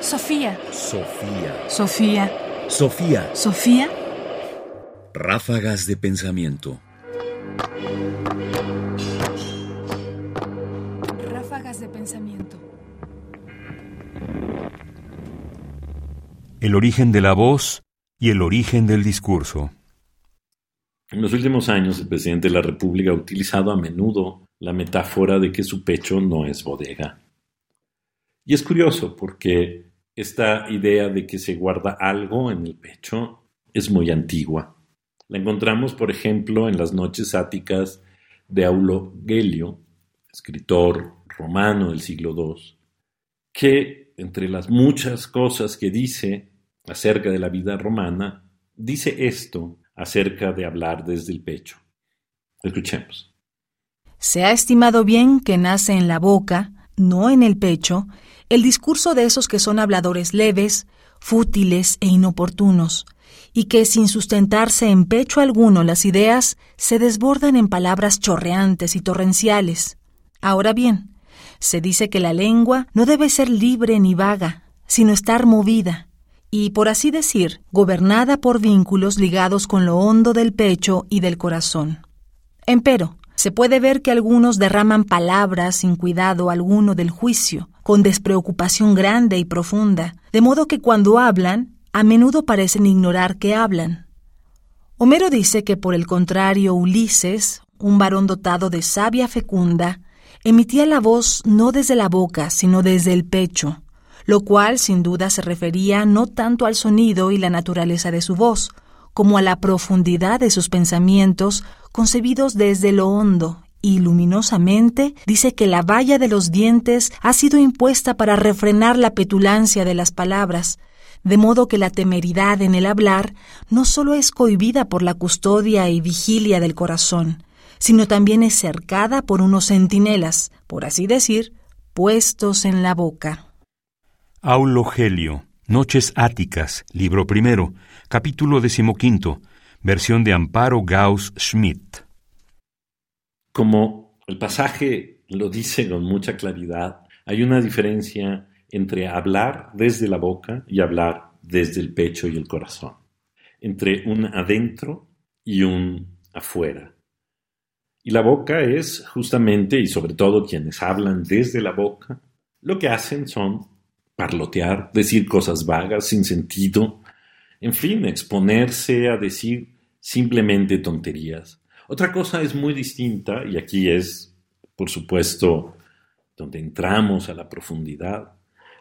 Sofía. Sofía. Sofía. Sofía. Sofía. Ráfagas de pensamiento. Ráfagas de pensamiento. El origen de la voz y el origen del discurso. En los últimos años, el presidente de la República ha utilizado a menudo la metáfora de que su pecho no es bodega. Y es curioso porque esta idea de que se guarda algo en el pecho es muy antigua. La encontramos, por ejemplo, en las noches áticas de Aulo Gelio, escritor romano del siglo II, que, entre las muchas cosas que dice acerca de la vida romana, dice esto acerca de hablar desde el pecho. Escuchemos. Se ha estimado bien que nace en la boca, no en el pecho, el discurso de esos que son habladores leves, fútiles e inoportunos, y que sin sustentarse en pecho alguno las ideas se desbordan en palabras chorreantes y torrenciales. Ahora bien, se dice que la lengua no debe ser libre ni vaga, sino estar movida, y, por así decir, gobernada por vínculos ligados con lo hondo del pecho y del corazón. Empero, se puede ver que algunos derraman palabras sin cuidado alguno del juicio, con despreocupación grande y profunda, de modo que cuando hablan, a menudo parecen ignorar que hablan. Homero dice que por el contrario Ulises, un varón dotado de sabia fecunda, emitía la voz no desde la boca, sino desde el pecho, lo cual sin duda se refería no tanto al sonido y la naturaleza de su voz, como a la profundidad de sus pensamientos concebidos desde lo hondo y luminosamente, dice que la valla de los dientes ha sido impuesta para refrenar la petulancia de las palabras, de modo que la temeridad en el hablar no sólo es cohibida por la custodia y vigilia del corazón, sino también es cercada por unos centinelas, por así decir, puestos en la boca. Aulo Gelio, Noches Áticas, libro primero, capítulo decimoquinto, versión de Amparo Gauss Schmidt. Como el pasaje lo dice con mucha claridad, hay una diferencia entre hablar desde la boca y hablar desde el pecho y el corazón, entre un adentro y un afuera. Y la boca es justamente, y sobre todo quienes hablan desde la boca, lo que hacen son parlotear, decir cosas vagas, sin sentido, en fin, exponerse a decir simplemente tonterías. Otra cosa es muy distinta, y aquí es, por supuesto, donde entramos a la profundidad,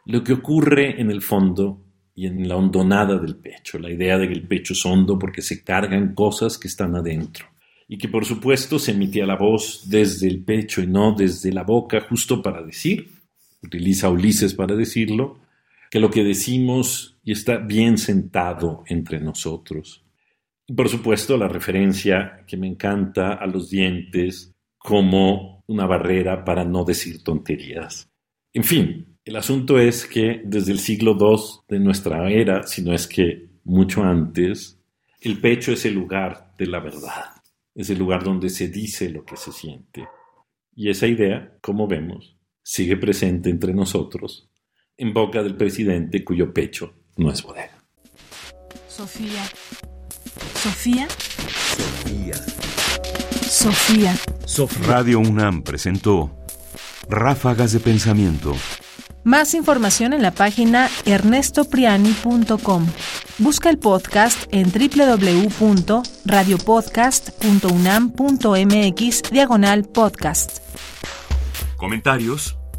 lo que ocurre en el fondo y en la hondonada del pecho, la idea de que el pecho es hondo porque se cargan cosas que están adentro, y que por supuesto se emitía la voz desde el pecho y no desde la boca, justo para decir, utiliza Ulises para decirlo, que lo que decimos y está bien sentado entre nosotros. Y por supuesto la referencia que me encanta a los dientes como una barrera para no decir tonterías. En fin, el asunto es que desde el siglo II de nuestra era, si no es que mucho antes, el pecho es el lugar de la verdad, es el lugar donde se dice lo que se siente. Y esa idea, como vemos, sigue presente entre nosotros en boca del presidente cuyo pecho no es bodega. Sofía. Sofía. Sofía. Sofía. Radio UNAM presentó Ráfagas de Pensamiento. Más información en la página ernestopriani.com. Busca el podcast en www.radiopodcast.unam.mx diagonal podcast. Comentarios: